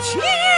齐